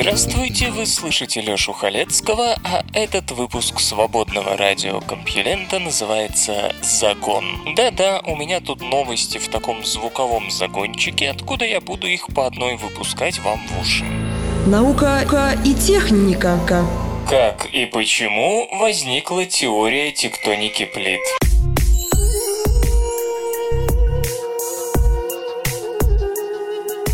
Здравствуйте, вы слышите Лёшу Халецкого, а этот выпуск свободного радио Компьюлента называется «Загон». Да-да, у меня тут новости в таком звуковом загончике, откуда я буду их по одной выпускать вам в уши. Наука и техника Как и почему возникла теория тектоники плит?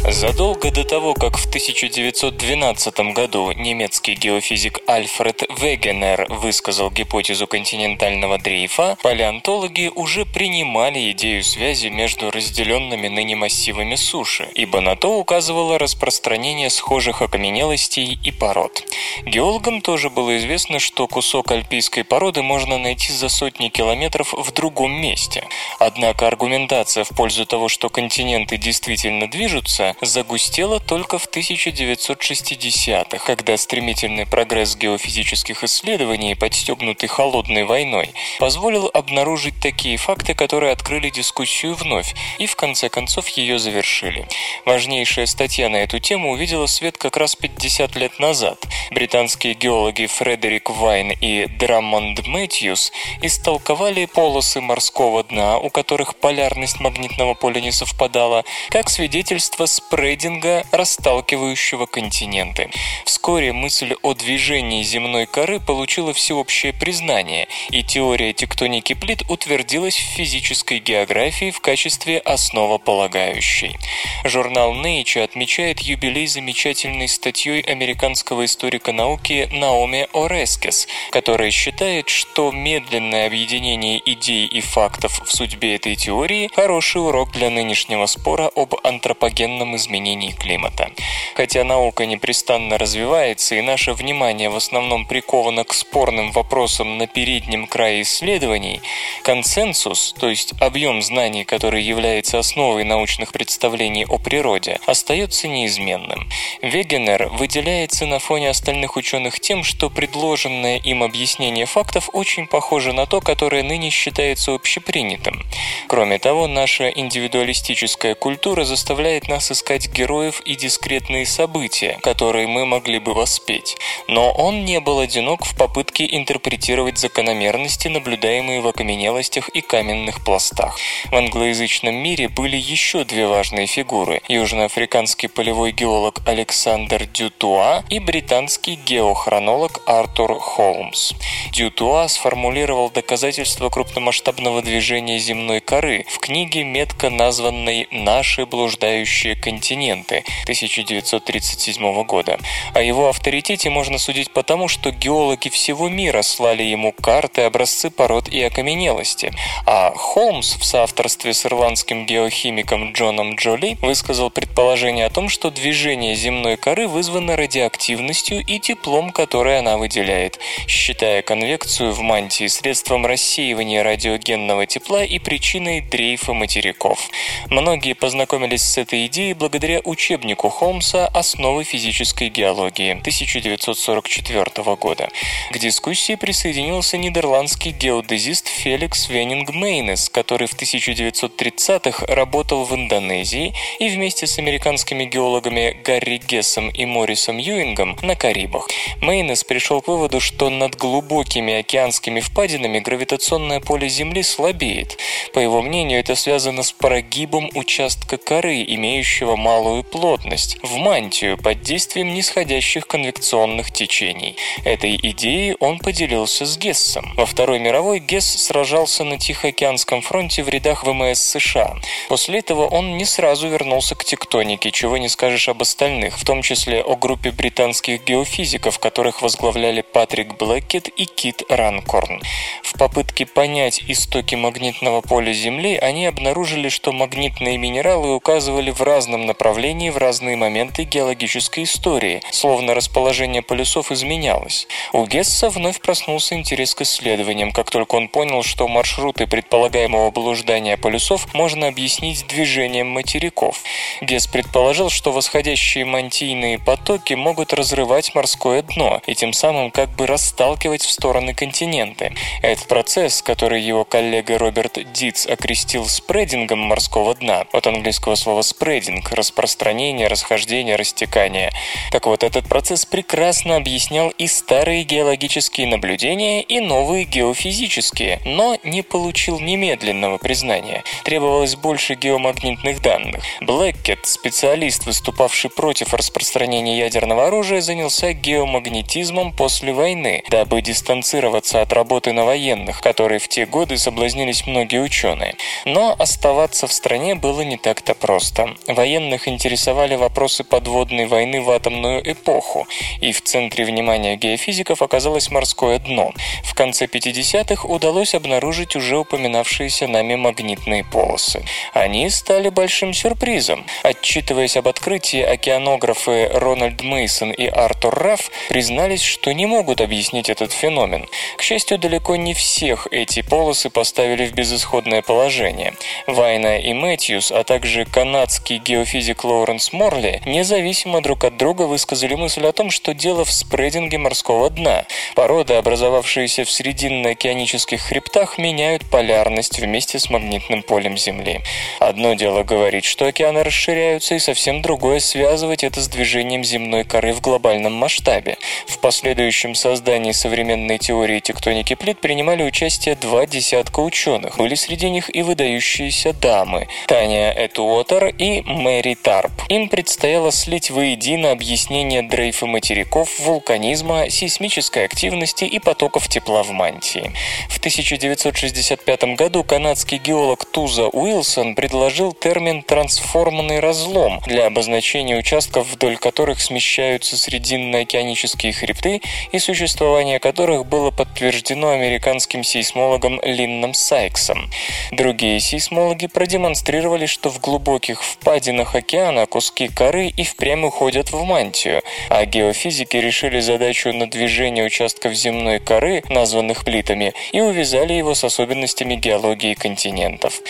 Задолго до того, как в 1912 году немецкий геофизик Альфред Вегенер высказал гипотезу континентального дрейфа, палеонтологи уже принимали идею связи между разделенными ныне массивами суши, ибо на то указывало распространение схожих окаменелостей и пород. Геологам тоже было известно, что кусок альпийской породы можно найти за сотни километров в другом месте. Однако аргументация в пользу того, что континенты действительно движутся, загустела только в 1960-х, когда стремительный прогресс геофизических исследований, подстегнутый холодной войной, позволил обнаружить такие факты, которые открыли дискуссию вновь и в конце концов ее завершили. Важнейшая статья на эту тему увидела свет как раз 50 лет назад. Британские геологи Фредерик Вайн и Драмонд Мэтьюс истолковали полосы морского дна, у которых полярность магнитного поля не совпадала, как свидетельство спрейдинга, расталкивающего континенты. Вскоре мысль о движении земной коры получила всеобщее признание, и теория тектоники плит утвердилась в физической географии в качестве основополагающей. Журнал Nature отмечает юбилей замечательной статьей американского историка науки Наоми Орескес, которая считает, что медленное объединение идей и фактов в судьбе этой теории – хороший урок для нынешнего спора об антропогенном изменении климата. Хотя наука непрестанно развивается и наше внимание в основном приковано к спорным вопросам на переднем крае исследований, консенсус, то есть объем знаний, который является основой научных представлений о природе, остается неизменным. Вегенер выделяется на фоне остальных ученых тем, что предложенное им объяснение фактов очень похоже на то, которое ныне считается общепринятым. Кроме того, наша индивидуалистическая культура заставляет нас искать героев и дискретные события, которые мы могли бы воспеть. Но он не был одинок в попытке интерпретировать закономерности, наблюдаемые в окаменелостях и каменных пластах. В англоязычном мире были еще две важные фигуры – южноафриканский полевой геолог Александр Дютуа и британский геохронолог Артур Холмс. Дютуа сформулировал доказательства крупномасштабного движения земной коры в книге, метко названной «Наши блуждающие континенты» 1937 года. О его авторитете можно судить потому, что геологи всего мира слали ему карты, образцы пород и окаменелости, а Холмс в соавторстве с ирландским геохимиком Джоном Джоли высказал предположение о том, что движение земной коры вызвано радиоактивностью и теплом, которое она выделяет, считая конвекцию в мантии средством рассеивания радиогенного тепла и причиной дрейфа материков. Многие познакомились с этой идеей благодаря учебнику Холмса «Основы физической геологии» 1944 года. К дискуссии присоединился нидерландский геодезист Феликс Венинг Мейнес, который в 1930-х работал в Индонезии и вместе с американскими геологами Гарри Гессом и Моррисом Юингом на Карибах. Мейнес пришел к выводу, что над глубокими океанскими впадинами гравитационное поле Земли слабеет. По его мнению, это связано с прогибом участка коры, имеющего малую плотность, в мантию под действием нисходящих конвекционных течений. Этой идеей он поделился с Гессом. Во Второй мировой Гесс сражался на Тихоокеанском фронте в рядах ВМС США. После этого он не сразу вернулся к тектонике, чего не скажешь об остальных, в том числе о группе британских геофизиков, которых возглавляли Патрик Блэкет и Кит Ранкорн. В попытке понять истоки магнитного поля Земли они обнаружили, что магнитные минералы указывали в разном разном направлении в разные моменты геологической истории, словно расположение полюсов изменялось. У Гесса вновь проснулся интерес к исследованиям, как только он понял, что маршруты предполагаемого блуждания полюсов можно объяснить движением материков. Гесс предположил, что восходящие мантийные потоки могут разрывать морское дно и тем самым как бы расталкивать в стороны континенты. Этот процесс, который его коллега Роберт Диц окрестил спредингом морского дна, от английского слова спрединг – распространение, расхождение, растекание. Так вот, этот процесс прекрасно объяснял и старые геологические наблюдения, и новые геофизические, но не получил немедленного признания. Требовалось больше геомагнитных данных. Блэккет, специалист, выступавший против распространения ядерного оружия, занялся геомагнетизмом после войны, дабы дистанцироваться от работы на военных, которые в те годы соблазнились многие ученые. Но оставаться в стране было не так-то просто. Военных интересовали вопросы подводной войны в атомную эпоху, и в центре внимания геофизиков оказалось морское дно. В конце 50-х удалось обнаружить уже упоминавшиеся нами магнитные полосы. Они стали большим сюрпризом. Отчитываясь об открытии, океанографы Рональд Мейсон и Артур Рафф признались, что не могут объяснить этот феномен. К счастью, далеко не всех эти полосы поставили в безысходное положение. Вайна и Мэтьюс, а также канадский геофизик Лоуренс Морли независимо друг от друга высказали мысль о том, что дело в спрединге морского дна. Породы, образовавшиеся в срединно-океанических хребтах, меняют полярность вместе с магнитным полем Земли. Одно дело говорить, что океаны расширяются, и совсем другое связывать это с движением земной коры в глобальном масштабе. В последующем создании современной теории тектоники плит принимали участие два десятка ученых. Были среди них и выдающиеся дамы – Таня Этуотер и Мэри Тарп. Им предстояло слить воедино объяснение дрейфа материков, вулканизма, сейсмической активности и потоков тепла в мантии. В 1965 году канадский геолог Туза Уилсон предложил термин «трансформанный разлом» для обозначения участков, вдоль которых смещаются срединно-океанические хребты и существование которых было подтверждено американским сейсмологом Линном Сайксом. Другие сейсмологи продемонстрировали, что в глубоких впадинах океана куски коры и впрямь уходят в мантию, а геофизики решили задачу на движение участков земной коры, названных плитами, и увязали его с особенностями геологии континентов.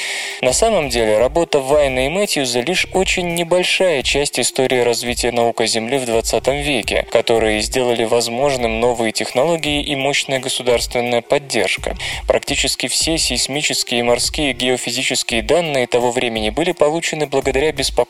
На самом деле, работа Вайна и Мэтьюза лишь очень небольшая часть истории развития наук о Земле в 20 веке, которые сделали возможным новые технологии и мощная государственная поддержка. Практически все сейсмические и морские геофизические данные того времени были получены благодаря беспокойству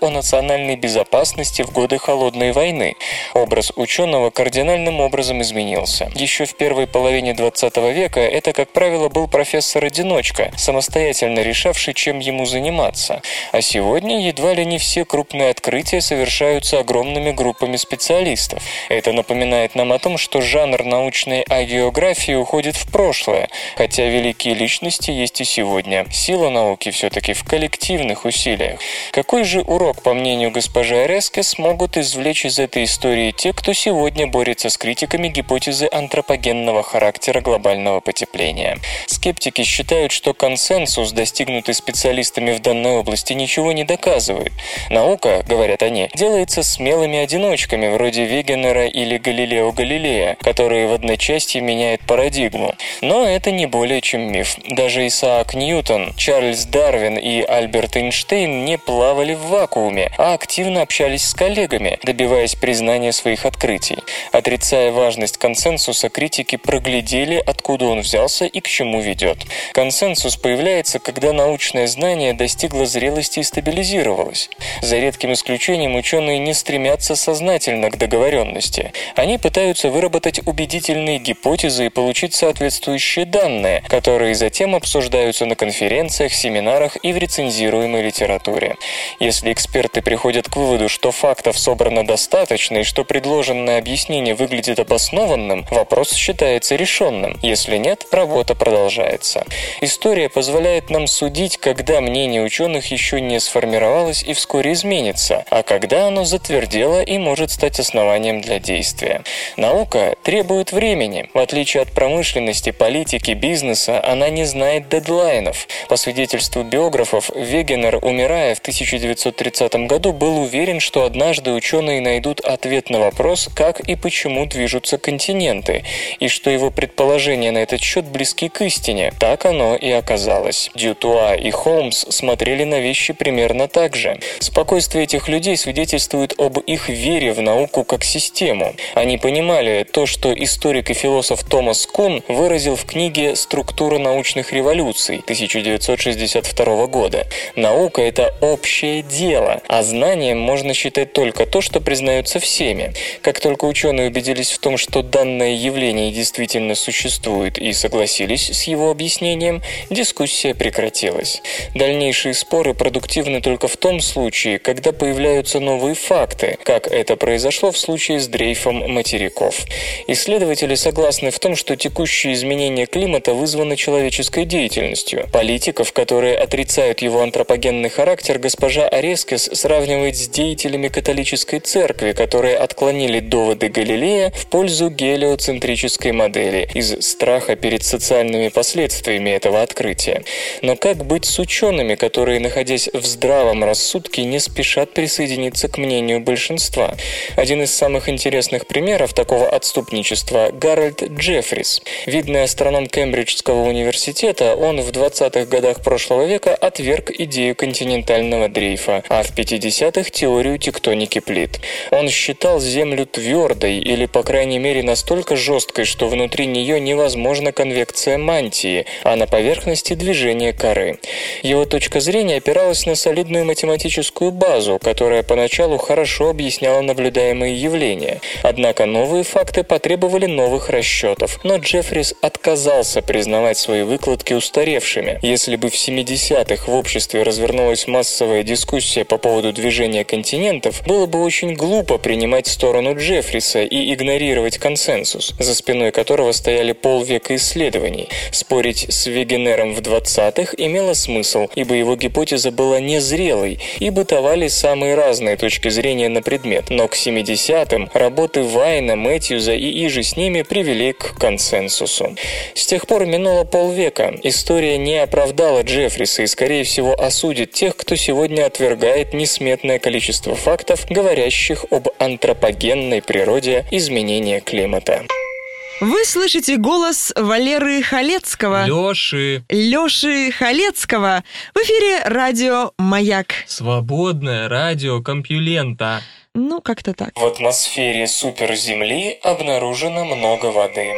о национальной безопасности в годы Холодной войны. Образ ученого кардинальным образом изменился. Еще в первой половине 20 века это, как правило, был профессор-одиночка, самостоятельно решавший, чем ему заниматься. А сегодня едва ли не все крупные открытия совершаются огромными группами специалистов. Это напоминает нам о том, что жанр научной агеографии уходит в прошлое, хотя великие личности есть и сегодня. Сила науки все-таки в коллективных усилиях. Какой же урок, по мнению госпожи Ореске, смогут извлечь из этой истории те, кто сегодня борется с критиками гипотезы антропогенного характера глобального потепления? Скептики считают, что консенсус, достигнутый специалистами в данной области, ничего не доказывает. Наука, говорят они, делается смелыми одиночками, вроде Вегенера или Галилео Галилея, которые в одночасье меняют парадигму. Но это не более чем миф. Даже Исаак Ньютон, Чарльз Дарвин и Альберт Эйнштейн не плавали в вакууме, а активно общались с коллегами, добиваясь признания своих открытий. Отрицая важность консенсуса, критики проглядели, откуда он взялся и к чему ведет. Консенсус появляется, когда научное знание достигло зрелости и стабилизировалось. За редким исключением ученые не стремятся сознательно к договоренности. Они пытаются выработать убедительные гипотезы и получить соответствующие данные, которые затем обсуждаются на конференциях, семинарах и в рецензируемой литературе. Если эксперты приходят к выводу, что фактов собрано достаточно и что предложенное объяснение выглядит обоснованным, вопрос считается решенным. Если нет, работа продолжается. История позволяет нам судить, когда мнение ученых еще не сформировалось и вскоре изменится, а когда оно затвердело и может стать основанием для действия. Наука требует времени. В отличие от промышленности, политики, бизнеса она не знает дедлайнов. По свидетельству биографов, Вегенер, умирая в 1930 году, был уверен, что однажды ученые найдут ответ на вопрос, как и почему движутся континенты, и что его предположения на этот счет близки к истине. Так оно и оказалось. Дютуа и Холмс смотрели на вещи примерно так же. Спокойствие этих людей свидетельствует об их вере в науку как систему. Они понимали то, что историк и философ Томас Кун выразил в книге «Структура научных революций» 1962 года. Наука – это общее дело, а знанием можно считать только то, что признается всеми. Как только ученые убедились в том, что данное явление действительно существует и согласились с его объяснением, дискуссия прекратилась. Дальнейшие споры продуктивны только в том случае, когда появляются новые факты, как это произошло в случае с дрейфом материков. Исследователи согласны в том, что текущие изменения климата вызваны человеческой деятельностью. Политиков, которые отрицают его антропогенный характер, госпожа Орескес сравнивает с деятелями католической церкви, которые отклонили доводы Галилея в пользу гелиоцентрической модели из страха перед социальными последствиями этого открытия. Но как быть с учеными, которые, находясь в здравом рассудке, не спешат присоединиться к мнению большинства? Один из самых интересных примеров такого отступничества – Гарольд Джеффрис. Видный астроном Кембриджского университета, он в 20-х годах прошлого века отверг идею континентального дрейфа, а в 50-х – теорию тектоники плит. Он считал Землю твердой или, по крайней мере, настолько жесткой, что внутри нее невозможна конвекция мантии, а на поверхности движение коры. Его точка зрения опиралась на солидную математическую базу, которая поначалу хорошо объясняла наблюдаемые явления. Однако новые факты потребовали новых расчетов, но Джеффрис отказался признавать свои выкладки устаревшими. Если бы в 70-х в обществе развернулась массовая дискуссия по поводу движения континентов, было бы очень глупо принимать сторону Джеффриса и игнорировать консенсус, за спиной которого стояли полвека исследований. Спорить с Вегенером в 20-х имело смысл, ибо его гипотеза была незрелой, и бытовали самые разные точки зрения на предмет. Но к 70-м работы Вайна, Мэтьюза и иже с ними привели к консенсусу. С тех пор минуло полвека. История не оправдала Джеффриса и, скорее всего, осудит тех, кто сегодня отвергает несметное количество фактов, говорящих об антропогенной природе изменения климата. Вы слышите голос Валеры Халецкого. Лёши. Лёши Халецкого. В эфире радио «Маяк». Свободное радио Компьюлента. Ну, как-то так. В атмосфере суперземли обнаружено много воды.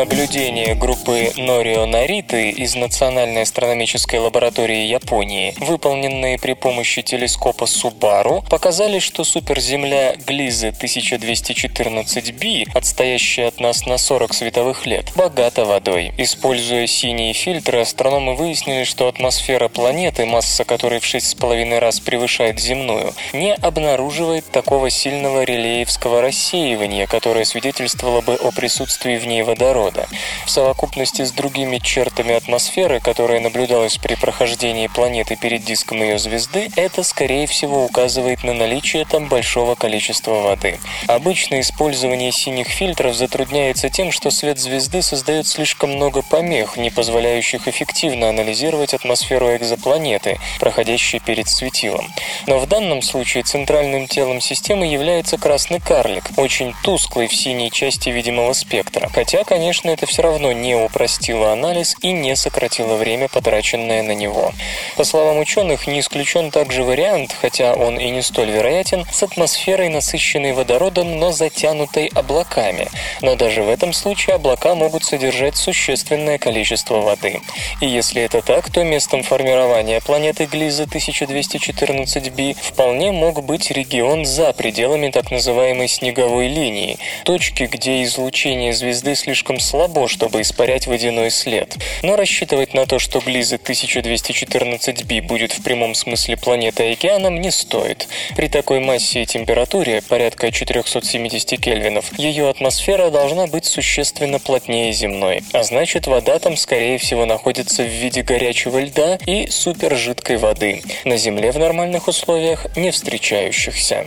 Наблюдения группы Норио Нариты из Национальной астрономической лаборатории Японии, выполненные при помощи телескопа Субару, показали, что суперземля Глизы 1214b, отстоящая от нас на 40 световых лет, богата водой. Используя синие фильтры, астрономы выяснили, что атмосфера планеты, масса которой в 6,5 раз превышает земную, не обнаруживает такого сильного релеевского рассеивания, которое свидетельствовало бы о присутствии в ней водорода кислорода. В совокупности с другими чертами атмосферы, которая наблюдалась при прохождении планеты перед диском ее звезды, это, скорее всего, указывает на наличие там большого количества воды. Обычно использование синих фильтров затрудняется тем, что свет звезды создает слишком много помех, не позволяющих эффективно анализировать атмосферу экзопланеты, проходящей перед светилом. Но в данном случае центральным телом системы является красный карлик, очень тусклый в синей части видимого спектра. Хотя, конечно, конечно, это все равно не упростило анализ и не сократило время, потраченное на него. По словам ученых, не исключен также вариант, хотя он и не столь вероятен, с атмосферой, насыщенной водородом, но затянутой облаками. Но даже в этом случае облака могут содержать существенное количество воды. И если это так, то местом формирования планеты Глиза 1214b вполне мог быть регион за пределами так называемой снеговой линии, точки, где излучение звезды слишком слабо, чтобы испарять водяной след. Но рассчитывать на то, что Глиза 1214b будет в прямом смысле планетой океаном, не стоит. При такой массе и температуре, порядка 470 кельвинов, ее атмосфера должна быть существенно плотнее земной, а значит вода там скорее всего находится в виде горячего льда и супержидкой воды, на Земле в нормальных условиях не встречающихся.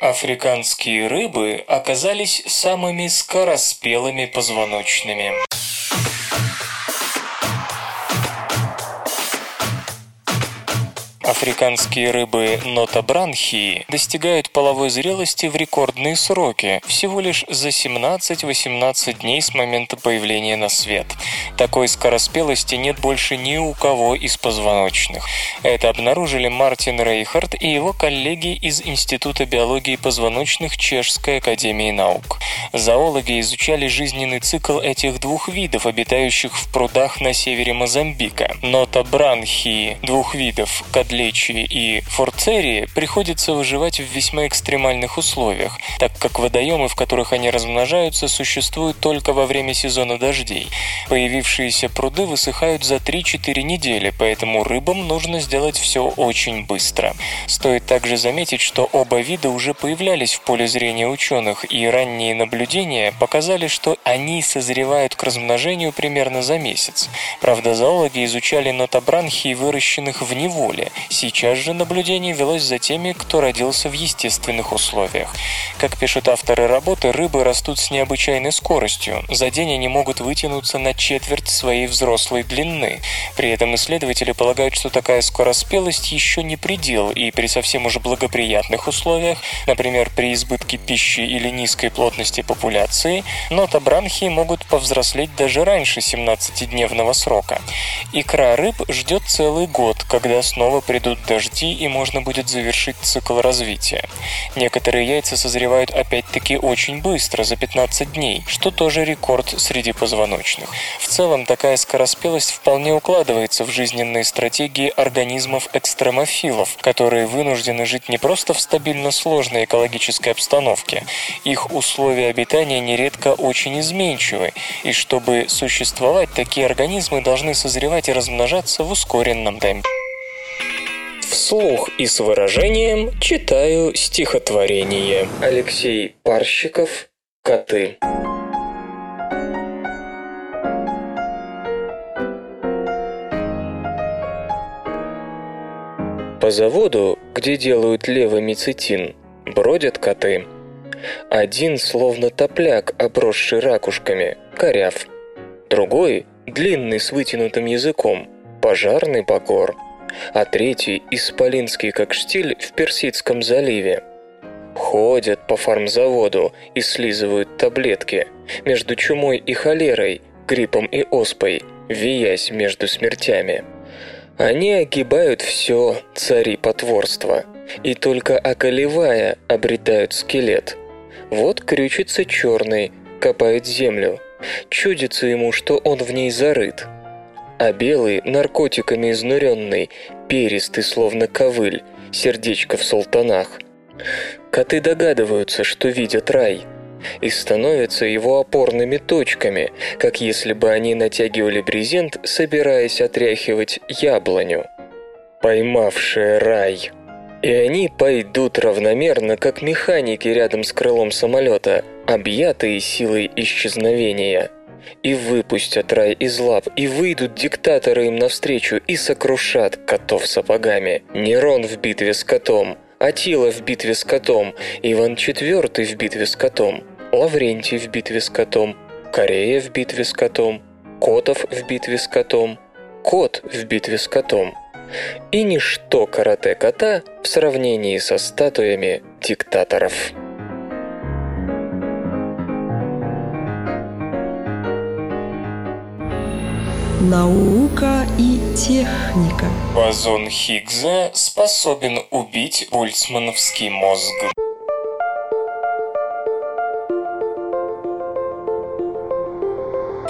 Африканские рыбы оказались самыми скороспелыми позвоночными. Африканские рыбы нотобранхии достигают половой зрелости в рекордные сроки, всего лишь за 17-18 дней с момента появления на свет. Такой скороспелости нет больше ни у кого из позвоночных. Это обнаружили Мартин Рейхард и его коллеги из Института биологии позвоночных Чешской академии наук. Зоологи изучали жизненный цикл этих двух видов, обитающих в прудах на севере Мозамбика. Нотобранхии двух видов, кадли Лечи и Форцерии приходится выживать в весьма экстремальных условиях, так как водоемы, в которых они размножаются, существуют только во время сезона дождей. Появившиеся пруды высыхают за 3-4 недели, поэтому рыбам нужно сделать все очень быстро. Стоит также заметить, что оба вида уже появлялись в поле зрения ученых, и ранние наблюдения показали, что они созревают к размножению примерно за месяц. Правда, зоологи изучали нотобранхии, выращенных в неволе, Сейчас же наблюдение велось за теми, кто родился в естественных условиях. Как пишут авторы работы, рыбы растут с необычайной скоростью. За день они могут вытянуться на четверть своей взрослой длины. При этом исследователи полагают, что такая скороспелость еще не предел, и при совсем уже благоприятных условиях, например, при избытке пищи или низкой плотности популяции, нотобранхии могут повзрослеть даже раньше 17-дневного срока. Икра рыб ждет целый год, когда снова придут придут дожди и можно будет завершить цикл развития. Некоторые яйца созревают опять-таки очень быстро, за 15 дней, что тоже рекорд среди позвоночных. В целом такая скороспелость вполне укладывается в жизненные стратегии организмов-экстремофилов, которые вынуждены жить не просто в стабильно сложной экологической обстановке. Их условия обитания нередко очень изменчивы, и чтобы существовать, такие организмы должны созревать и размножаться в ускоренном темпе. Вслух и с выражением читаю стихотворение. Алексей Парщиков «Коты». По заводу, где делают левомицетин, бродят коты. Один словно топляк, обросший ракушками, коряв. Другой, длинный с вытянутым языком, пожарный покор – а третий – исполинский как штиль в Персидском заливе. Ходят по фармзаводу и слизывают таблетки между чумой и холерой, гриппом и оспой, виясь между смертями. Они огибают все цари потворства, и только околевая обретают скелет. Вот крючится черный, копает землю. Чудится ему, что он в ней зарыт – а белый, наркотиками изнуренный, перистый, словно ковыль, сердечко в султанах. Коты догадываются, что видят рай, и становятся его опорными точками, как если бы они натягивали брезент, собираясь отряхивать яблоню. Поймавшие рай. И они пойдут равномерно, как механики рядом с крылом самолета, объятые силой исчезновения – и выпустят рай из лап, и выйдут диктаторы им навстречу и сокрушат котов сапогами. Нерон в битве с котом, Атила в битве с котом, Иван IV в битве с котом, Лаврентий в битве с котом, Корея в битве с котом, Котов в битве с котом, Кот в битве с котом. И ничто карате кота в сравнении со статуями диктаторов. Наука и техника. Бозон Хиггса способен убить больцмановский мозг.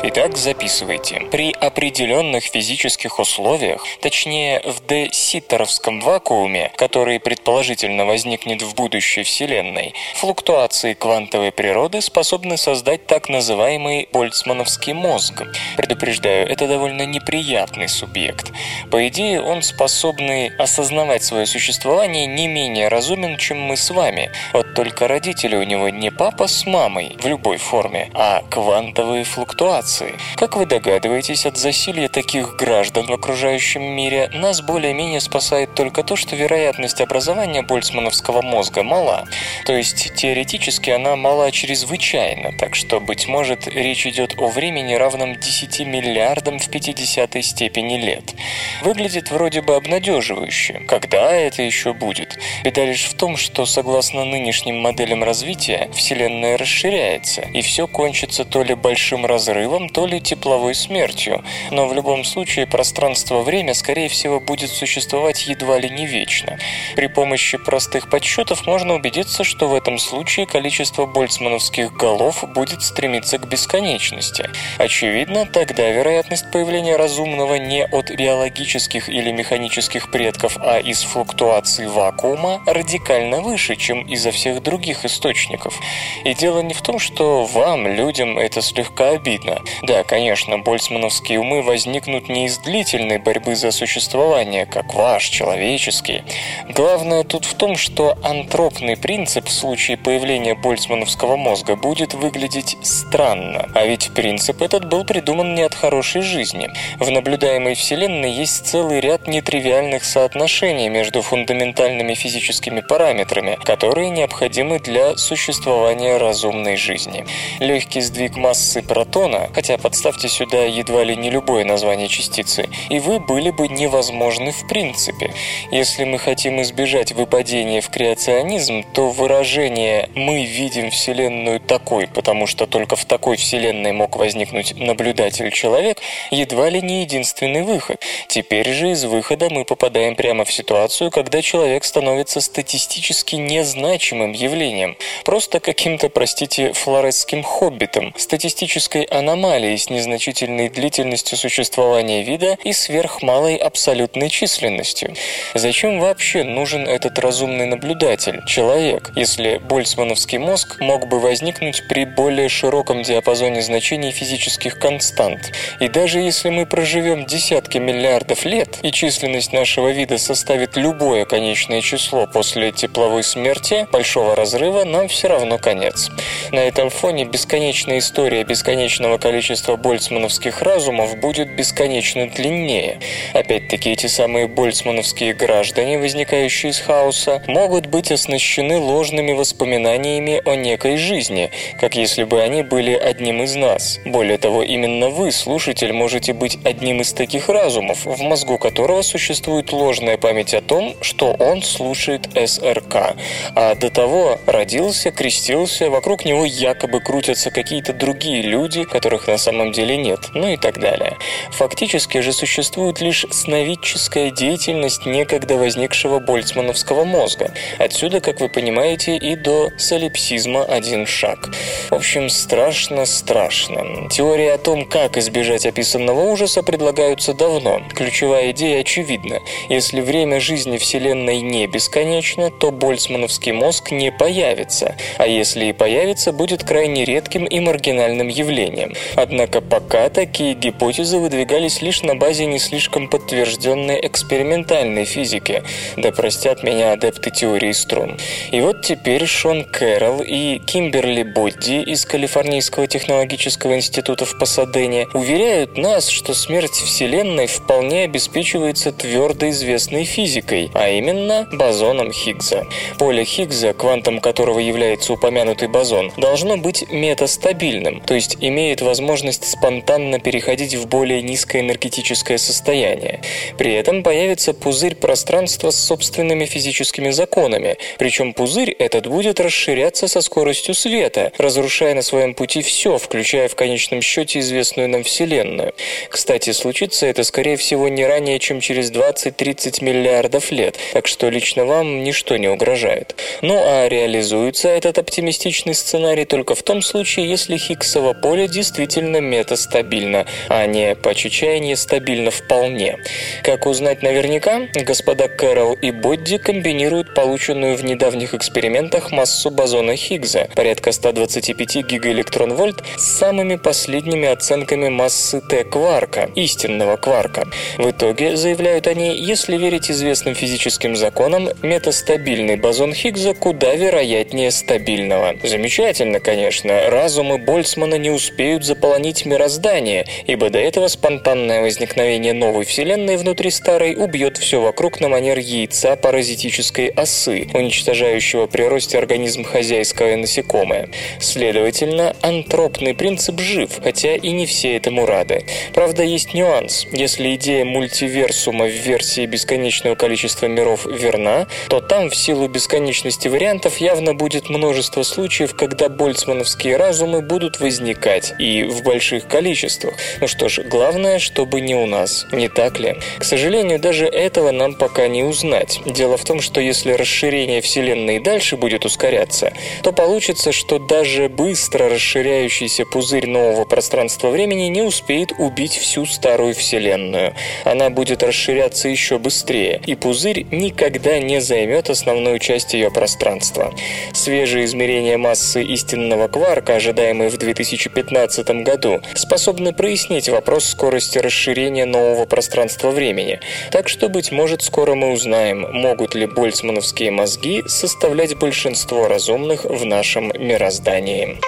Итак, записывайте. При определенных физических условиях, точнее в де-ситтеровском вакууме, который предположительно возникнет в будущей Вселенной, флуктуации квантовой природы способны создать так называемый больцмановский мозг. Предупреждаю, это довольно неприятный субъект. По идее, он способный осознавать свое существование не менее разумен, чем мы с вами. Вот только родители у него не папа с мамой в любой форме, а квантовые флуктуации радиации. Как вы догадываетесь, от засилья таких граждан в окружающем мире нас более-менее спасает только то, что вероятность образования больцмановского мозга мала. То есть теоретически она мала чрезвычайно, так что, быть может, речь идет о времени, равном 10 миллиардам в 50 степени лет. Выглядит вроде бы обнадеживающе. Когда это еще будет? Беда лишь в том, что, согласно нынешним моделям развития, Вселенная расширяется, и все кончится то ли большим разрывом, то ли тепловой смертью. Но в любом случае пространство-время, скорее всего, будет существовать едва ли не вечно. При помощи простых подсчетов можно убедиться, что в этом случае количество больцмановских голов будет стремиться к бесконечности. Очевидно, тогда вероятность появления разумного не от биологических или механических предков, а из флуктуаций вакуума радикально выше, чем из-за всех других источников. И дело не в том, что вам, людям, это слегка обидно. Да, конечно, больцмановские умы возникнут не из длительной борьбы за существование, как ваш, человеческий. Главное тут в том, что антропный принцип в случае появления больцмановского мозга будет выглядеть странно. А ведь принцип этот был придуман не от хорошей жизни. В наблюдаемой Вселенной есть целый ряд нетривиальных соотношений между фундаментальными физическими параметрами, которые необходимы для существования разумной жизни. Легкий сдвиг массы протона, хотя подставьте сюда едва ли не любое название частицы, и вы были бы невозможны в принципе. Если мы хотим избежать выпадения в креационизм, то выражение «мы видим Вселенную такой, потому что только в такой Вселенной мог возникнуть наблюдатель-человек» едва ли не единственный выход. Теперь же из выхода мы попадаем прямо в ситуацию, когда человек становится статистически незначимым явлением, просто каким-то, простите, флоредским хоббитом, статистической аномалией с незначительной длительностью существования вида и сверхмалой абсолютной численностью. Зачем вообще нужен этот разумный наблюдатель, человек, если больцмановский мозг мог бы возникнуть при более широком диапазоне значений физических констант? И даже если мы проживем десятки миллиардов лет, и численность нашего вида составит любое конечное число после тепловой смерти, большого разрыва, нам все равно конец. На этом фоне бесконечная история бесконечного количества больцмановских разумов будет бесконечно длиннее. Опять-таки, эти самые больцмановские граждане, возникающие из хаоса, могут быть оснащены ложными воспоминаниями о некой жизни, как если бы они были одним из нас. Более того, именно вы, слушатель, можете быть одним из таких разумов, в мозгу которого существует ложная память о том, что он слушает СРК. А до того родился, крестился, вокруг него якобы крутятся какие-то другие люди, которых на самом деле нет, ну и так далее. Фактически же существует лишь сновидческая деятельность некогда возникшего больцмановского мозга. Отсюда, как вы понимаете, и до солипсизма один шаг. В общем, страшно-страшно. Теории о том, как избежать описанного ужаса, предлагаются давно. Ключевая идея очевидна. Если время жизни Вселенной не бесконечно, то больцмановский мозг не появится. А если и появится, будет крайне редким и маргинальным явлением. Однако пока такие гипотезы выдвигались лишь на базе не слишком подтвержденной экспериментальной физики. Да простят меня адепты теории струн. И вот теперь Шон Кэрролл и Кимберли Бодди из Калифорнийского технологического института в Пасадене уверяют нас, что смерть Вселенной вполне обеспечивается твердо известной физикой, а именно бозоном Хиггса. Поле Хиггса, квантом которого является упомянутый бозон, должно быть метастабильным, то есть имеет возможность спонтанно переходить в более низкоэнергетическое состояние. При этом появится пузырь пространства с собственными физическими законами, причем пузырь этот будет расширяться со скоростью света, разрушая на своем пути все, включая в конечном счете известную нам Вселенную. Кстати, случится это, скорее всего, не ранее, чем через 20-30 миллиардов лет, так что лично вам ничто не угрожает. Ну а реализуется этот оптимистичный сценарий только в том случае, если Хиггсово поле действительно метастабильно, а не по чечаянию стабильно вполне. Как узнать наверняка, господа Кэрол и Бодди комбинируют полученную в недавних экспериментах массу бозона Хиггса, порядка 125 гигаэлектрон-вольт, с самыми последними оценками массы Т-кварка, истинного кварка. В итоге, заявляют они, если верить известным физическим законам, метастабильный бозон Хиггса куда вероятнее стабильного. Замечательно, конечно, разумы Больцмана не успеют за заполонить мироздание, ибо до этого спонтанное возникновение новой Вселенной внутри старой убьет все вокруг на манер яйца паразитической осы, уничтожающего при росте организм хозяйское насекомое. Следовательно, антропный принцип жив, хотя и не все этому рады. Правда, есть нюанс. Если идея мультиверсума в версии бесконечного количества миров верна, то там в силу бесконечности вариантов явно будет множество случаев, когда больцмановские разумы будут возникать и в больших количествах. Ну что ж, главное, чтобы не у нас, не так ли? К сожалению, даже этого нам пока не узнать. Дело в том, что если расширение Вселенной дальше будет ускоряться, то получится, что даже быстро расширяющийся пузырь нового пространства-времени не успеет убить всю старую Вселенную. Она будет расширяться еще быстрее, и пузырь никогда не займет основную часть ее пространства. Свежие измерения массы истинного кварка, ожидаемые в 2015 году, способны прояснить вопрос скорости расширения нового пространства-времени. Так что, быть может, скоро мы узнаем, могут ли больцмановские мозги составлять большинство разумных в нашем мироздании.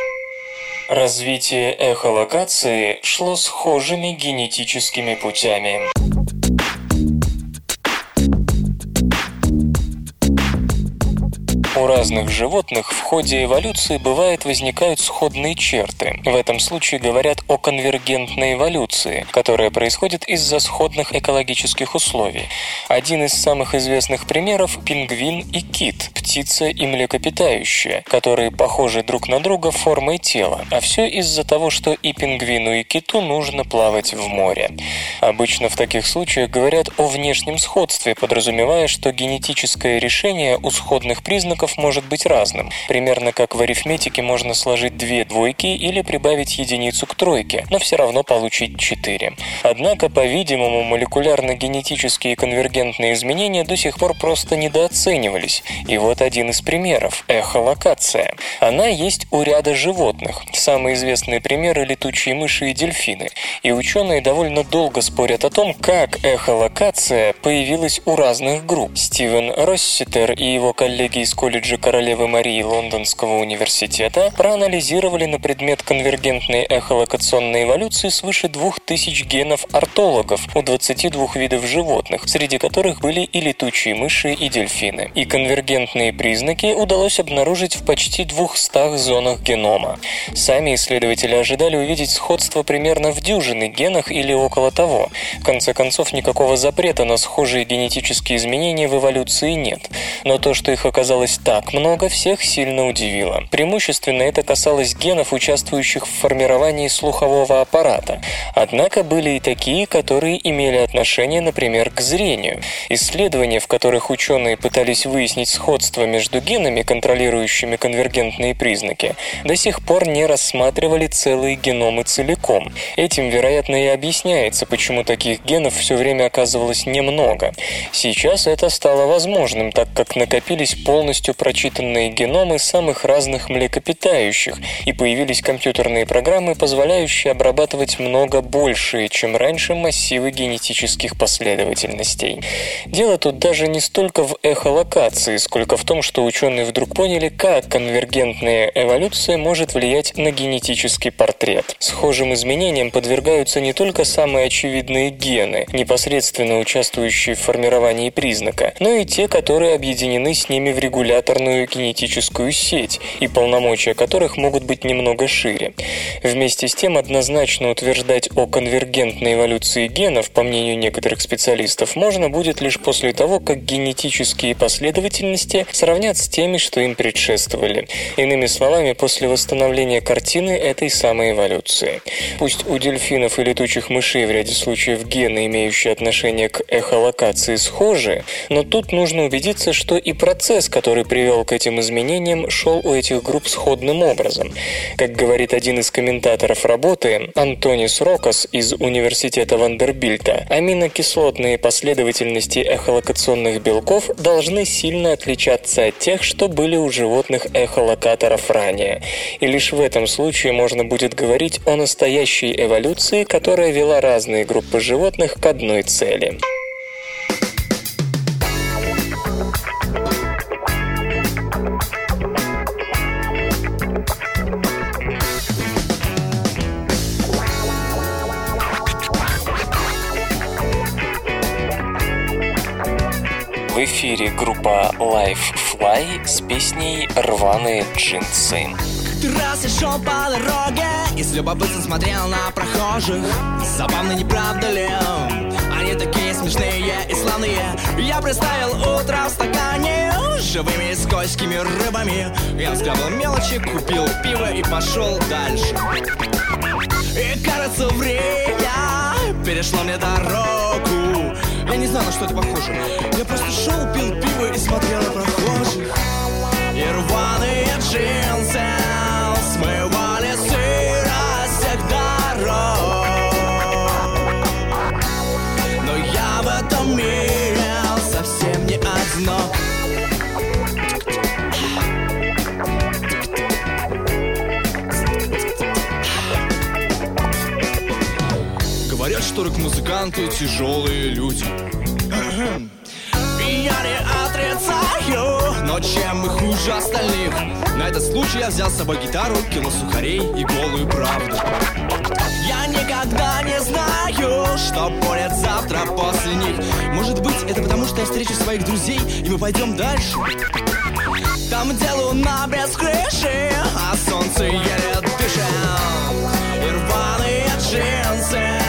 Развитие эхолокации шло схожими генетическими путями. У разных животных в ходе эволюции бывает возникают сходные черты. В этом случае говорят о конвергентной эволюции, которая происходит из-за сходных экологических условий. Один из самых известных примеров – пингвин и кит, птица и млекопитающие, которые похожи друг на друга формой тела, а все из-за того, что и пингвину, и киту нужно плавать в море. Обычно в таких случаях говорят о внешнем сходстве, подразумевая, что генетическое решение у сходных признаков может быть разным. Примерно как в арифметике можно сложить две двойки или прибавить единицу к тройке, но все равно получить 4. Однако, по-видимому, молекулярно-генетические конвергентные изменения до сих пор просто недооценивались. И вот один из примеров – эхолокация. Она есть у ряда животных. Самые известные примеры – летучие мыши и дельфины. И ученые довольно долго спорят о том, как эхолокация появилась у разных групп. Стивен Росситер и его коллеги из колледжа колледжа королевы Марии Лондонского университета проанализировали на предмет конвергентной эхолокационной эволюции свыше 2000 генов ортологов у 22 видов животных, среди которых были и летучие мыши, и дельфины. И конвергентные признаки удалось обнаружить в почти 200 зонах генома. Сами исследователи ожидали увидеть сходство примерно в дюжины генах или около того. В конце концов, никакого запрета на схожие генетические изменения в эволюции нет. Но то, что их оказалось так много, всех сильно удивило. Преимущественно это касалось генов, участвующих в формировании слухового аппарата. Однако были и такие, которые имели отношение, например, к зрению. Исследования, в которых ученые пытались выяснить сходство между генами, контролирующими конвергентные признаки, до сих пор не рассматривали целые геномы целиком. Этим, вероятно, и объясняется, почему таких генов все время оказывалось немного. Сейчас это стало возможным, так как накопились полностью прочитанные геномы самых разных млекопитающих, и появились компьютерные программы, позволяющие обрабатывать много большие, чем раньше, массивы генетических последовательностей. Дело тут даже не столько в эхолокации, сколько в том, что ученые вдруг поняли, как конвергентная эволюция может влиять на генетический портрет. Схожим изменениям подвергаются не только самые очевидные гены, непосредственно участвующие в формировании признака, но и те, которые объединены с ними в регулятор регуляторную кинетическую сеть, и полномочия которых могут быть немного шире. Вместе с тем однозначно утверждать о конвергентной эволюции генов, по мнению некоторых специалистов, можно будет лишь после того, как генетические последовательности сравнят с теми, что им предшествовали. Иными словами, после восстановления картины этой самой эволюции. Пусть у дельфинов и летучих мышей в ряде случаев гены, имеющие отношение к эхолокации, схожи, но тут нужно убедиться, что и процесс, который привел к этим изменениям, шел у этих групп сходным образом. Как говорит один из комментаторов работы, Антонис Рокас из Университета Вандербильта, аминокислотные последовательности эхолокационных белков должны сильно отличаться от тех, что были у животных эхолокаторов ранее. И лишь в этом случае можно будет говорить о настоящей эволюции, которая вела разные группы животных к одной цели. В эфире группа Life Fly с песней «Рваные джинсы». Ты раз я шел по дороге И с любопытством смотрел на прохожих. Забавно, не правда ли? Они такие смешные и славные. Я представил утро в стакане Живыми скользкими рыбами. Я взглянул мелочи, купил пиво и пошел дальше. И кажется время перешло мне дорогу Я не знал, на что это похоже. Я просто шел, пил пиво и смотрел на прохожих. И рваные джинсы смывали Говорят, что рок-музыканты тяжелые люди. Я не отрицаю, но чем мы хуже остальных? На этот случай я взял с собой гитару, кило сухарей и голую правду. Я никогда не знаю, что будет завтра после них. Может быть, это потому, что я встречу своих друзей, и мы пойдем дальше. Там, где луна без крыши, а солнце еле дышит. И рваные джинсы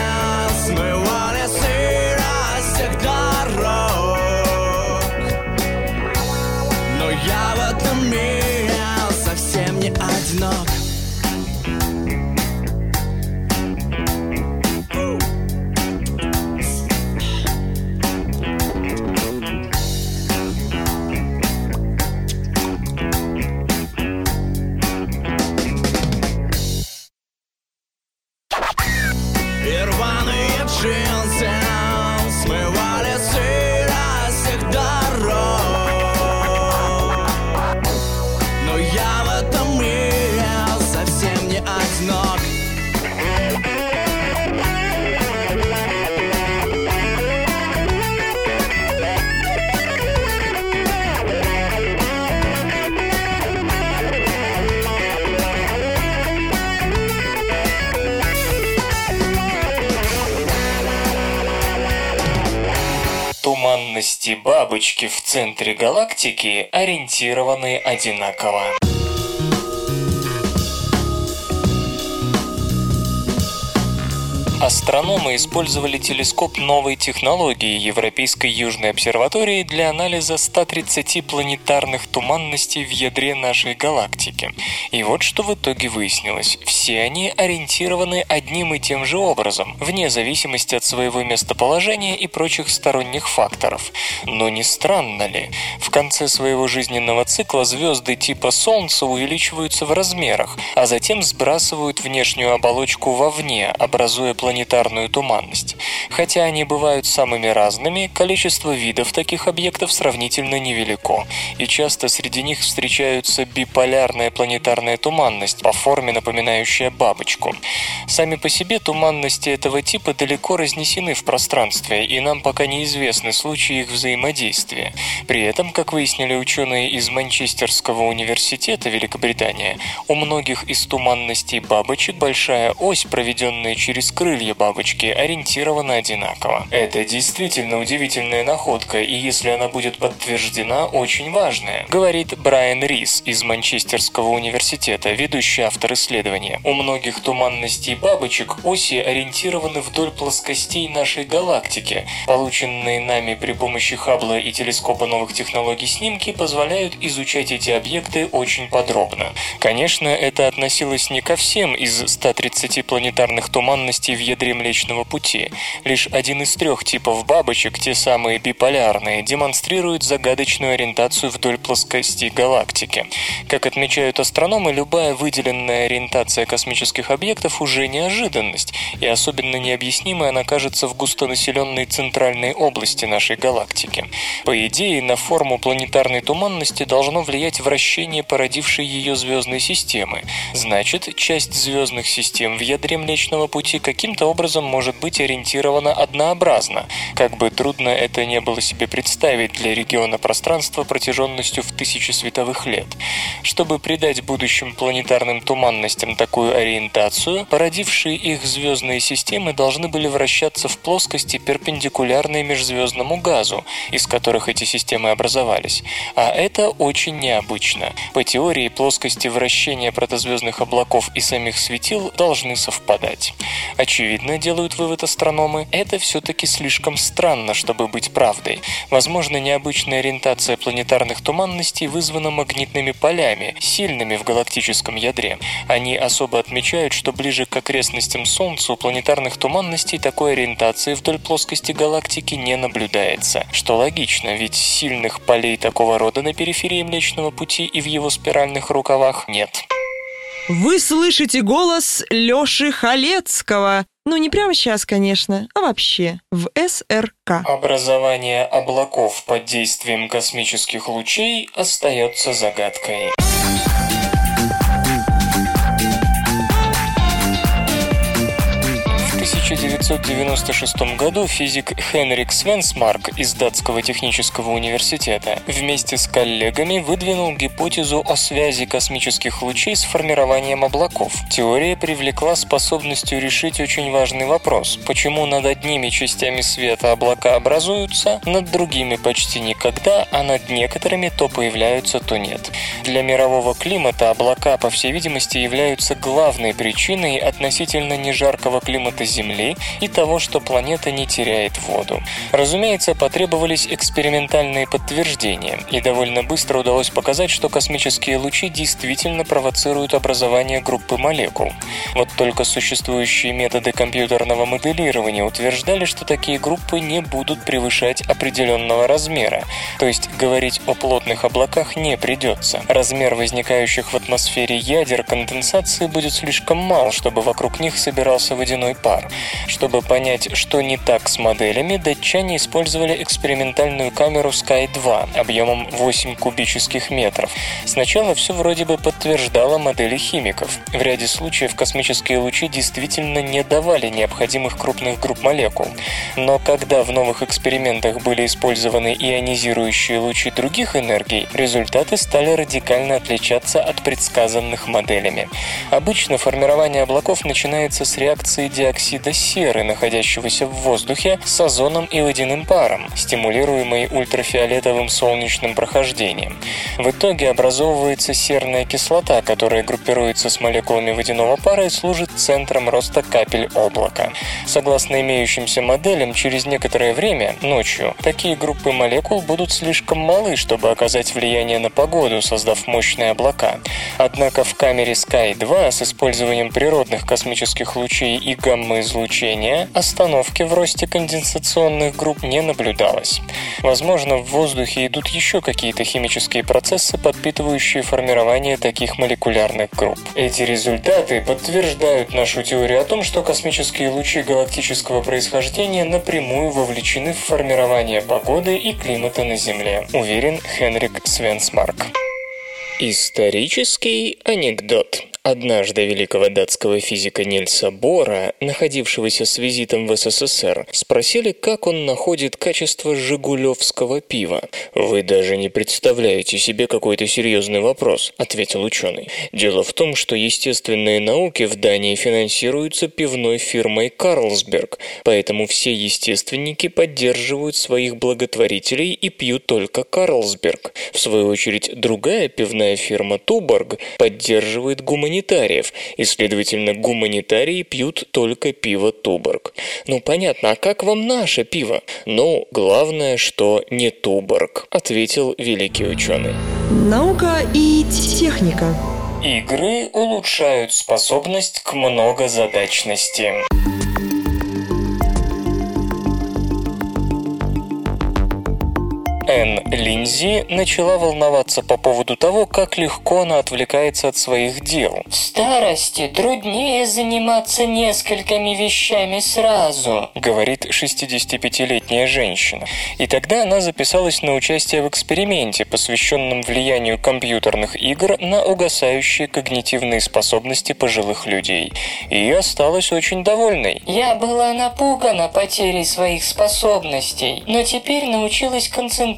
смывали сырость всех дорог Но я в этом мире совсем не одинок Бабочки в центре галактики ориентированы одинаково. Астрономы использовали телескоп новой технологии Европейской Южной обсерватории для анализа 130 планетарных туманностей в ядре нашей галактики. И вот что в итоге выяснилось. Все они ориентированы одним и тем же образом, вне зависимости от своего местоположения и прочих сторонних факторов. Но не странно ли? В конце своего жизненного цикла звезды типа Солнца увеличиваются в размерах, а затем сбрасывают внешнюю оболочку вовне, образуя планетарную туманность. Хотя они бывают самыми разными, количество видов таких объектов сравнительно невелико, и часто среди них встречаются биполярная планетарная туманность, по форме напоминающая бабочку. Сами по себе туманности этого типа далеко разнесены в пространстве, и нам пока неизвестны случаи их взаимодействия. При этом, как выяснили ученые из Манчестерского университета Великобритания, у многих из туманностей бабочек большая ось, проведенная через крылья бабочки, ориентирована одинаково. Это действительно удивительная находка, и если она будет подтверждена, очень важная, говорит Брайан Рис из Манчестерского университета, ведущий автор исследования. У многих туманностей бабочек оси ориентированы вдоль плоскостей нашей галактики. Полученные нами при помощи Хаббла и телескопа новых технологий снимки позволяют изучать эти объекты очень подробно. Конечно, это относилось не ко всем из 130 планетарных туманностей в ядре Млечного Пути. Лишь один из трех типов бабочек, те самые биполярные, демонстрирует загадочную ориентацию вдоль плоскости галактики. Как отмечают астрономы, любая выделенная ориентация космических объектов уже неожиданность, и особенно необъяснимой она кажется в густонаселенной центральной области нашей галактики. По идее, на форму планетарной туманности должно влиять вращение породившей ее звездной системы. Значит, часть звездных систем в ядре Млечного Пути каким-то образом образом может быть ориентирована однообразно, как бы трудно это не было себе представить для региона пространства протяженностью в тысячи световых лет. Чтобы придать будущим планетарным туманностям такую ориентацию, породившие их звездные системы должны были вращаться в плоскости, перпендикулярной межзвездному газу, из которых эти системы образовались. А это очень необычно. По теории, плоскости вращения протозвездных облаков и самих светил должны совпадать. Очевидно, делают вывод астрономы, это все-таки слишком странно, чтобы быть правдой. Возможно, необычная ориентация планетарных туманностей вызвана магнитными полями, сильными в галактическом ядре. Они особо отмечают, что ближе к окрестностям Солнца у планетарных туманностей такой ориентации вдоль плоскости галактики не наблюдается. Что логично, ведь сильных полей такого рода на периферии Млечного Пути и в его спиральных рукавах нет. Вы слышите голос Лёши Халецкого. Ну, не прямо сейчас, конечно, а вообще в СРК. Образование облаков под действием космических лучей остается загадкой. 1996 году физик Хенрик Свенсмарк из Датского технического университета вместе с коллегами выдвинул гипотезу о связи космических лучей с формированием облаков. Теория привлекла способностью решить очень важный вопрос, почему над одними частями света облака образуются, над другими почти никогда, а над некоторыми то появляются, то нет. Для мирового климата облака, по всей видимости, являются главной причиной относительно нежаркого климата Земли и того, что планета не теряет воду. Разумеется, потребовались экспериментальные подтверждения, и довольно быстро удалось показать, что космические лучи действительно провоцируют образование группы молекул. Вот только существующие методы компьютерного моделирования утверждали, что такие группы не будут превышать определенного размера, то есть говорить о плотных облаках не придется. Размер возникающих в атмосфере ядер конденсации будет слишком мал, чтобы вокруг них собирался водяной пар. Чтобы понять, что не так с моделями, датчане использовали экспериментальную камеру Sky-2 объемом 8 кубических метров. Сначала все вроде бы подтверждало модели химиков. В ряде случаев космические лучи действительно не давали необходимых крупных групп молекул. Но когда в новых экспериментах были использованы ионизирующие лучи других энергий, результаты стали радикально отличаться от предсказанных моделями. Обычно формирование облаков начинается с реакции диоксида серы, находящегося в воздухе, с озоном и водяным паром, стимулируемой ультрафиолетовым солнечным прохождением. В итоге образовывается серная кислота, которая группируется с молекулами водяного пара и служит центром роста капель облака. Согласно имеющимся моделям, через некоторое время, ночью, такие группы молекул будут слишком малы, чтобы оказать влияние на погоду, создав мощные облака. Однако в камере Sky-2 с использованием природных космических лучей и гамма-излучения остановки в росте конденсационных групп не наблюдалось. Возможно, в воздухе идут еще какие-то химические процессы, подпитывающие формирование таких молекулярных групп. Эти результаты подтверждают нашу теорию о том, что космические лучи галактического происхождения напрямую вовлечены в формирование погоды и климата на Земле, уверен Хенрик Свенсмарк. Исторический анекдот. Однажды великого датского физика Нильса Бора, находившегося с визитом в СССР, спросили, как он находит качество жигулевского пива. «Вы даже не представляете себе какой-то серьезный вопрос», — ответил ученый. «Дело в том, что естественные науки в Дании финансируются пивной фирмой Карлсберг, поэтому все естественники поддерживают своих благотворителей и пьют только Карлсберг. В свою очередь, другая пивная фирма Туборг поддерживает гуманитариев, и, следовательно, гуманитарии пьют только пиво Туборг. Ну, понятно, а как вам наше пиво? Ну, главное, что не Туборг, ответил великий ученый. Наука и техника. Игры улучшают способность к многозадачности. Энн Линзи начала волноваться по поводу того, как легко она отвлекается от своих дел. В старости труднее заниматься несколькими вещами сразу, говорит 65-летняя женщина. И тогда она записалась на участие в эксперименте, посвященном влиянию компьютерных игр на угасающие когнитивные способности пожилых людей. И осталась очень довольной. Я была напугана потерей своих способностей, но теперь научилась концентрироваться.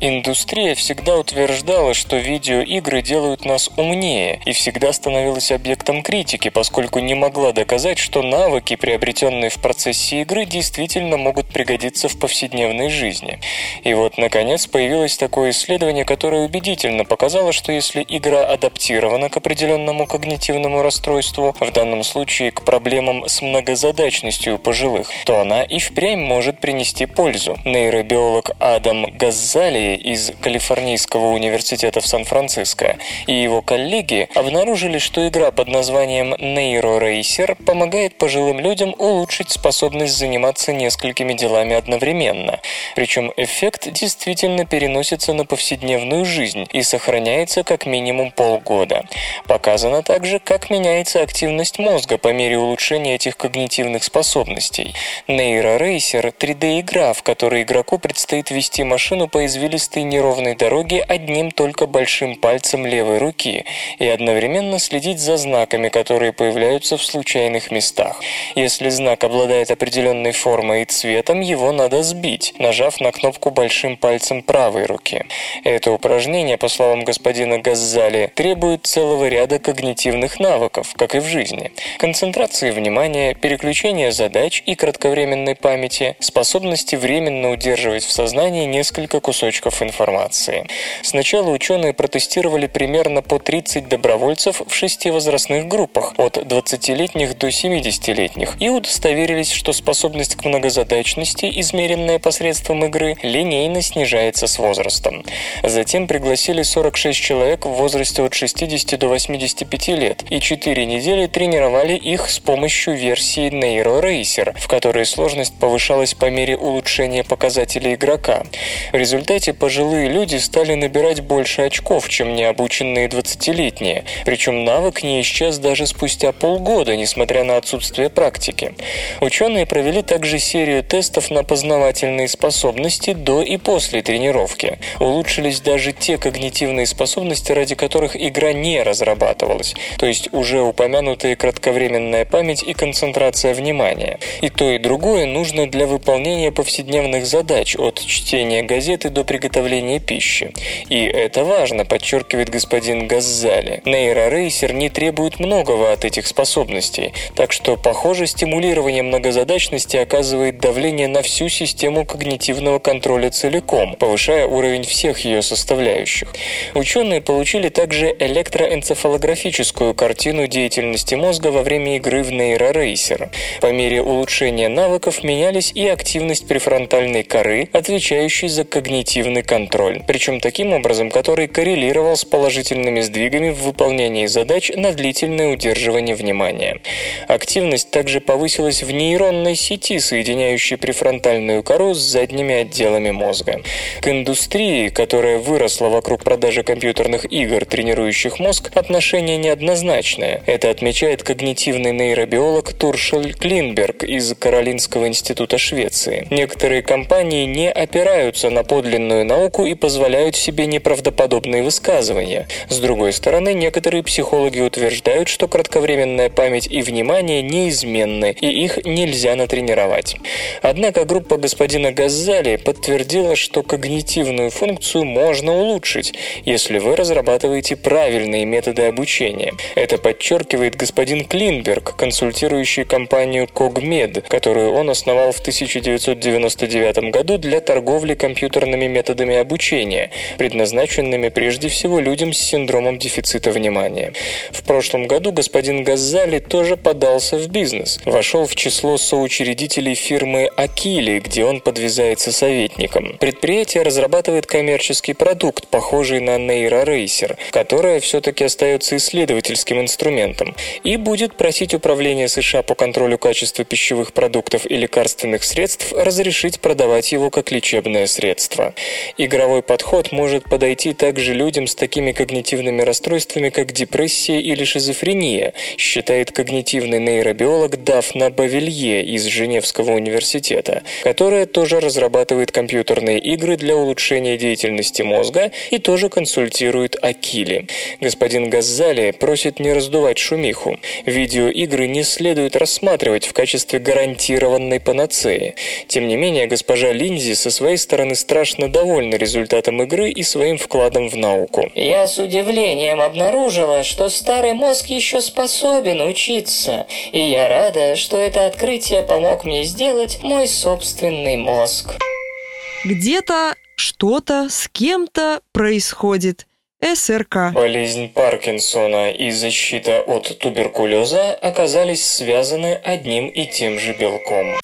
Индустрия всегда утверждала, что видеоигры делают нас умнее, и всегда становилась объектом критики, поскольку не могла доказать, что навыки, приобретенные в процессе игры, действительно могут пригодиться в повседневной жизни. И вот, наконец, появилось такое исследование, которое убедительно показало, что если игра адаптирована к определенному когнитивному расстройству, в данном случае к проблемам с многозадачностью пожилых, то она и впрямь может принести пользу. Нейробиолог Адам Газзали из Калифорнийского университета в Сан-Франциско и его коллеги обнаружили, что игра под названием Neuro Racer помогает пожилым людям улучшить способность заниматься несколькими делами одновременно. Причем эффект действительно переносится на повседневную жизнь и сохраняется как минимум полгода. Показано также, как меняется активность мозга по мере улучшения этих когнитивных способностей. Neuro Racer – 3D-игра, в которой игроку предстоит вести машину по извилистой неровной дороге одним только большим пальцем левой руки и одновременно следить за знаками, которые появляются в случайных местах. Если знак обладает определенной формой и цветом, его надо сбить, нажав на кнопку большим пальцем правой руки. Это упражнение, по словам господина Газзали, требует целого ряда когнитивных навыков, как и в жизни. Концентрации внимания, переключения задач и кратковременной памяти, способности временно удерживать в сознании несколько кусочков информации. Сначала ученые протестировали примерно по 30 добровольцев в шести возрастных группах от 20-летних до 70-летних и удостоверились, что способность к многозадачности, измеренная посредством игры, линейно снижается с возрастом. Затем пригласили 46 человек в возрасте от 60 до 85 лет и 4 недели тренировали их с помощью версии Neuro Racer, в которой сложность повышалась по мере улучшения показателей игрока. В результате пожилые люди стали набирать больше очков, чем необученные 20-летние, причем навык не исчез даже спустя полгода, несмотря на отсутствие практики. Ученые провели также серию тестов на познавательные способности до и после тренировки. Улучшились даже те когнитивные способности, ради которых игра не разрабатывалась, то есть уже упомянутые кратковременная память и концентрация внимания. И то, и другое нужно для выполнения повседневных задач от чтения газеты до приготовления пищи. И это важно, подчеркивает господин Газзали. Нейрорейсер не требует многого от этих способностей, так что, похоже, стимулирование многозадачности оказывает давление на всю систему когнитивного контроля целиком, повышая уровень всех ее составляющих. Ученые получили также электроэнцефалографическую картину деятельности мозга во время игры в нейрорейсер. По мере улучшения навыков менялись и активность префронтальной коры, отвечающей за когнитивный контроль, причем таким образом, который коррелировал с положительными сдвигами в выполнении задач на длительное удерживание внимания. Активность также повысилась в нейронной сети, соединяющей префронтальную кору с задними отделами мозга. К индустрии, которая выросла вокруг продажи компьютерных игр, тренирующих мозг, отношение неоднозначное. Это отмечает когнитивный нейробиолог Туршель Клинберг из Каролинского института Швеции. Некоторые компании не опираются на подлинную науку и позволяют себе неправдоподобные высказывания. С другой стороны, некоторые психологи утверждают, что кратковременная память и внимание неизменны, и их нельзя натренировать. Однако группа господина Газзали подтвердила, что когнитивную функцию можно улучшить, если вы разрабатываете правильные методы обучения. Это подчеркивает господин Клинберг, консультирующий компанию Cogmed, которую он основал в 1999 году для торговли компьютерными методами обучения, предназначенными прежде всего людям с синдромом дефицита внимания. В прошлом году господин Газзали тоже подался в бизнес, вошел в число соучредителей фирмы Акили, где он подвязается советником. Предприятие разрабатывает коммерческий продукт, похожий на нейрорейсер, которое все-таки остается исследовательским инструментом, и будет просить Управление США по контролю качества пищевых продуктов и лекарственных средств разрешить продавать его как лечебное лечебное средство. Игровой подход может подойти также людям с такими когнитивными расстройствами, как депрессия или шизофрения, считает когнитивный нейробиолог Дафна Бавилье из Женевского университета, которая тоже разрабатывает компьютерные игры для улучшения деятельности мозга и тоже консультирует Акили. Господин Газзали просит не раздувать шумиху. Видеоигры не следует рассматривать в качестве гарантированной панацеи. Тем не менее, госпожа Линзи со своей стороны страшно довольна результатом игры и своим вкладом в науку. Я с удивлением обнаружила, что старый мозг еще способен учиться, и я рада, что это открытие помог мне сделать мой собственный мозг. Где-то что-то с кем-то происходит. СРК. Болезнь Паркинсона и защита от туберкулеза оказались связаны одним и тем же белком.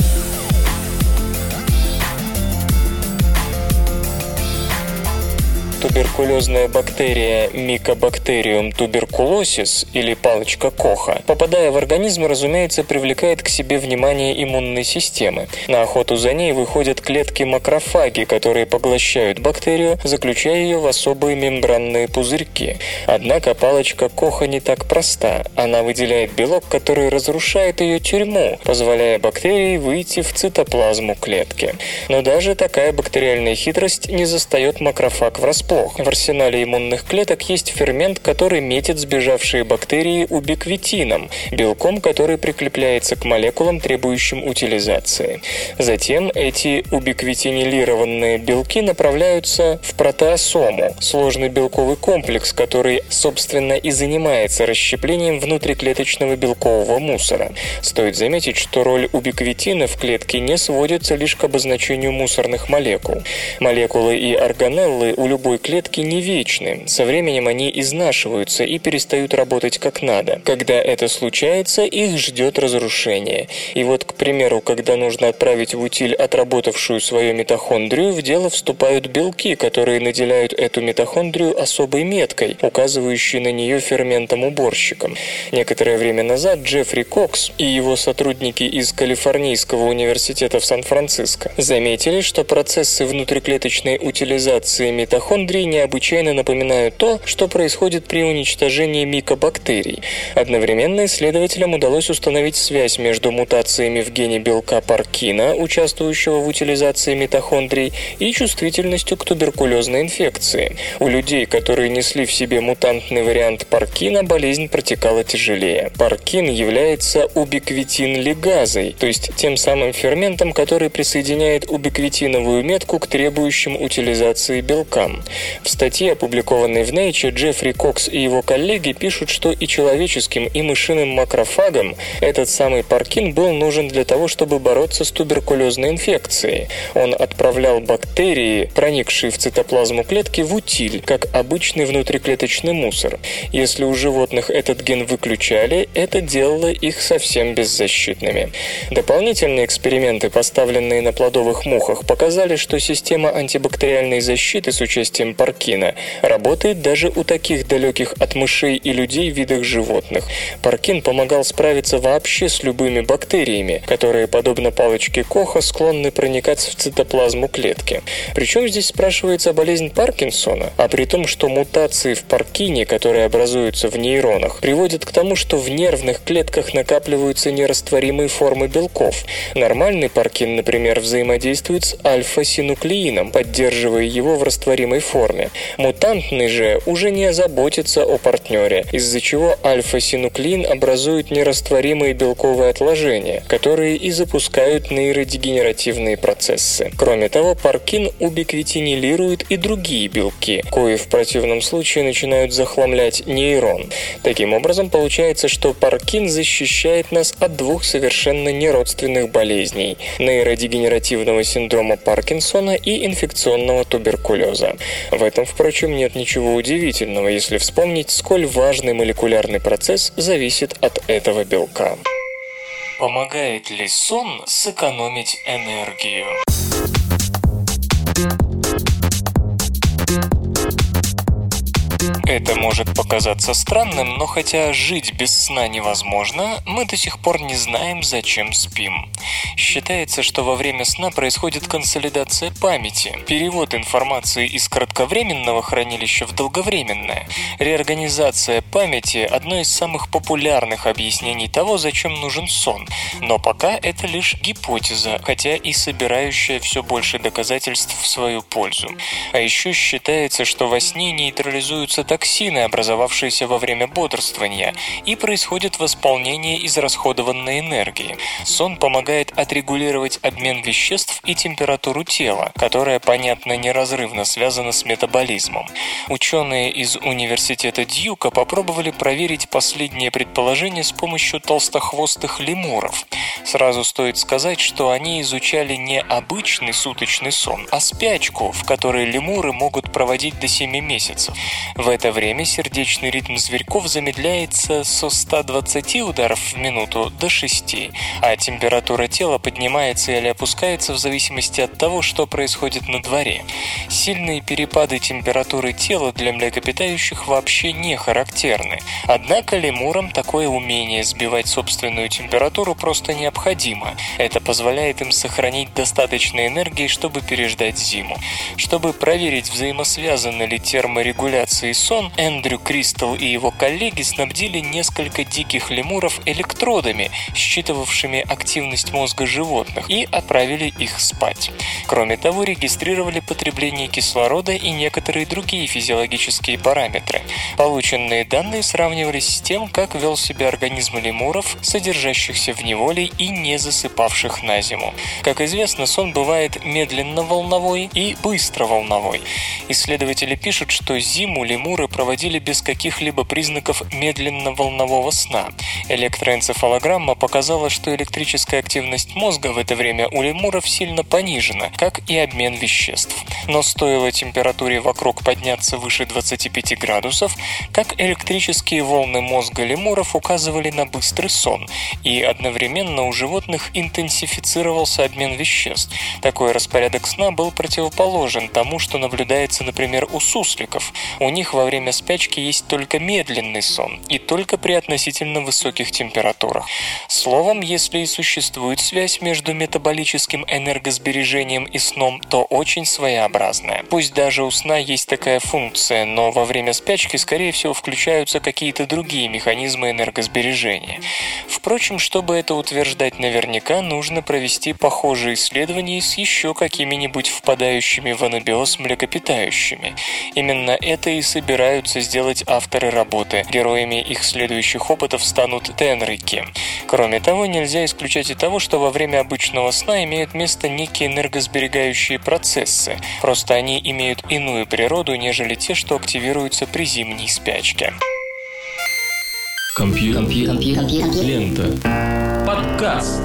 Туберкулезная бактерия Mycobacterium tuberculosis или палочка Коха, попадая в организм, разумеется, привлекает к себе внимание иммунной системы. На охоту за ней выходят клетки макрофаги, которые поглощают бактерию, заключая ее в особые мембранные пузырьки. Однако палочка Коха не так проста. Она выделяет белок, который разрушает ее тюрьму, позволяя бактерии выйти в цитоплазму клетки. Но даже такая бактериальная хитрость не застает макрофаг врасплох врасплох. В арсенале иммунных клеток есть фермент, который метит сбежавшие бактерии убиквитином, белком, который прикрепляется к молекулам, требующим утилизации. Затем эти убиквитинилированные белки направляются в протеосому, сложный белковый комплекс, который, собственно, и занимается расщеплением внутриклеточного белкового мусора. Стоит заметить, что роль убиквитина в клетке не сводится лишь к обозначению мусорных молекул. Молекулы и органеллы у любой клетки не вечны. Со временем они изнашиваются и перестают работать как надо. Когда это случается, их ждет разрушение. И вот, к примеру, когда нужно отправить в утиль отработавшую свою митохондрию, в дело вступают белки, которые наделяют эту митохондрию особой меткой, указывающей на нее ферментом-уборщиком. Некоторое время назад Джеффри Кокс и его сотрудники из Калифорнийского университета в Сан-Франциско заметили, что процессы внутриклеточной утилизации митохондрий митохондрии необычайно напоминают то, что происходит при уничтожении микобактерий. Одновременно исследователям удалось установить связь между мутациями в гене белка паркина, участвующего в утилизации митохондрий, и чувствительностью к туберкулезной инфекции. У людей, которые несли в себе мутантный вариант паркина, болезнь протекала тяжелее. Паркин является убиквитин-лигазой, то есть тем самым ферментом, который присоединяет убиквитиновую метку к требующим утилизации белкам. В статье, опубликованной в Nature, Джеффри Кокс и его коллеги пишут, что и человеческим, и мышиным макрофагам этот самый паркин был нужен для того, чтобы бороться с туберкулезной инфекцией. Он отправлял бактерии, проникшие в цитоплазму клетки, в утиль, как обычный внутриклеточный мусор. Если у животных этот ген выключали, это делало их совсем беззащитными. Дополнительные эксперименты, поставленные на плодовых мухах, показали, что система антибактериальной защиты с участием действием паркина работает даже у таких далеких от мышей и людей видах животных. Паркин помогал справиться вообще с любыми бактериями, которые, подобно палочке Коха, склонны проникать в цитоплазму клетки. Причем здесь спрашивается болезнь Паркинсона, а при том, что мутации в паркине, которые образуются в нейронах, приводят к тому, что в нервных клетках накапливаются нерастворимые формы белков. Нормальный паркин, например, взаимодействует с альфа-синуклеином, поддерживая его в растворимой форме форме. Мутантный же уже не заботится о партнере, из-за чего альфа-синуклеин образует нерастворимые белковые отложения, которые и запускают нейродегенеративные процессы. Кроме того, паркин убиквитинилирует и другие белки, кои в противном случае начинают захламлять нейрон. Таким образом, получается, что паркин защищает нас от двух совершенно неродственных болезней – нейродегенеративного синдрома Паркинсона и инфекционного туберкулеза. В этом, впрочем, нет ничего удивительного, если вспомнить, сколь важный молекулярный процесс зависит от этого белка. Помогает ли сон сэкономить энергию? Это может показаться странным, но хотя жить без сна невозможно, мы до сих пор не знаем, зачем спим. Считается, что во время сна происходит консолидация памяти, перевод информации из кратковременного хранилища в долговременное. Реорганизация памяти – одно из самых популярных объяснений того, зачем нужен сон. Но пока это лишь гипотеза, хотя и собирающая все больше доказательств в свою пользу. А еще считается, что во сне нейтрализуются токсины, образовавшиеся во время бодрствования, и происходит восполнение израсходованной энергии. Сон помогает отрегулировать обмен веществ и температуру тела, которая, понятно, неразрывно связана с метаболизмом. Ученые из университета Дьюка попробовали проверить последнее предположение с помощью толстохвостых лемуров. Сразу стоит сказать, что они изучали не обычный суточный сон, а спячку, в которой лемуры могут проводить до 7 месяцев. В это время сердечный ритм зверьков замедляется со 120 ударов в минуту до 6, а температура тела поднимается или опускается в зависимости от того, что происходит на дворе. Сильные перепады температуры тела для млекопитающих вообще не характерны. Однако лемурам такое умение сбивать собственную температуру просто необходимо. Это позволяет им сохранить достаточно энергии, чтобы переждать зиму. Чтобы проверить, взаимосвязаны ли терморегуляция и сон, Эндрю Кристал и его коллеги снабдили несколько диких лемуров электродами, считывавшими активность мозга животных, и отправили их спать. Кроме того, регистрировали потребление кислорода и некоторые другие физиологические параметры. Полученные данные сравнивались с тем, как вел себя организм лемуров, содержащихся в неволе и не засыпавших на зиму. Как известно, сон бывает медленно-волновой и быстро-волновой. Исследователи пишут, что зиму лемуры проводили без каких-либо признаков медленно-волнового сна. Электроэнцефалограмма показала, что электрическая активность мозга в это время у лемуров сильно понижена, как и обмен веществ. Но стоило температуре вокруг подняться выше 25 градусов, как электрические волны мозга лемуров указывали на быстрый сон, и одновременно у животных интенсифицировался обмен веществ. Такой распорядок сна был противоположен тому, что наблюдается, например, у сусликов. У них во время спячки есть только медленный сон, и только при относительно высоких температурах. Словом, если и существует связь между метаболическим энергосбережением и сном, то очень своеобразная. Пусть даже у сна есть такая функция, но во время спячки, скорее всего, включаются какие-то другие механизмы энергосбережения. Впрочем, чтобы это утверждать наверняка, нужно провести похожие исследования с еще какими-нибудь впадающими в анабиоз млекопитающими. Именно это и собираются сделать авторы работы. Героями их следующих опытов станут тенрики. Кроме того, нельзя исключать и того, что во время обычного сна имеют место некие энергосберегающие процессы. Просто они имеют иную природу, нежели те, что активируются при зимней спячке. Компьютер. Лента. Подкаст.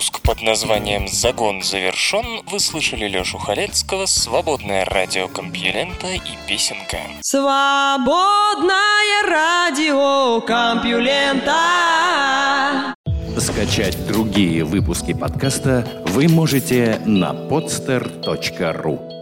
Выпуск под названием «Загон завершен» вы слышали Лёшу Халецкого, «Свободное радио Компьюлента» и песенка. Свободное радио Компьюлента. Скачать другие выпуски подкаста вы можете на podster.ru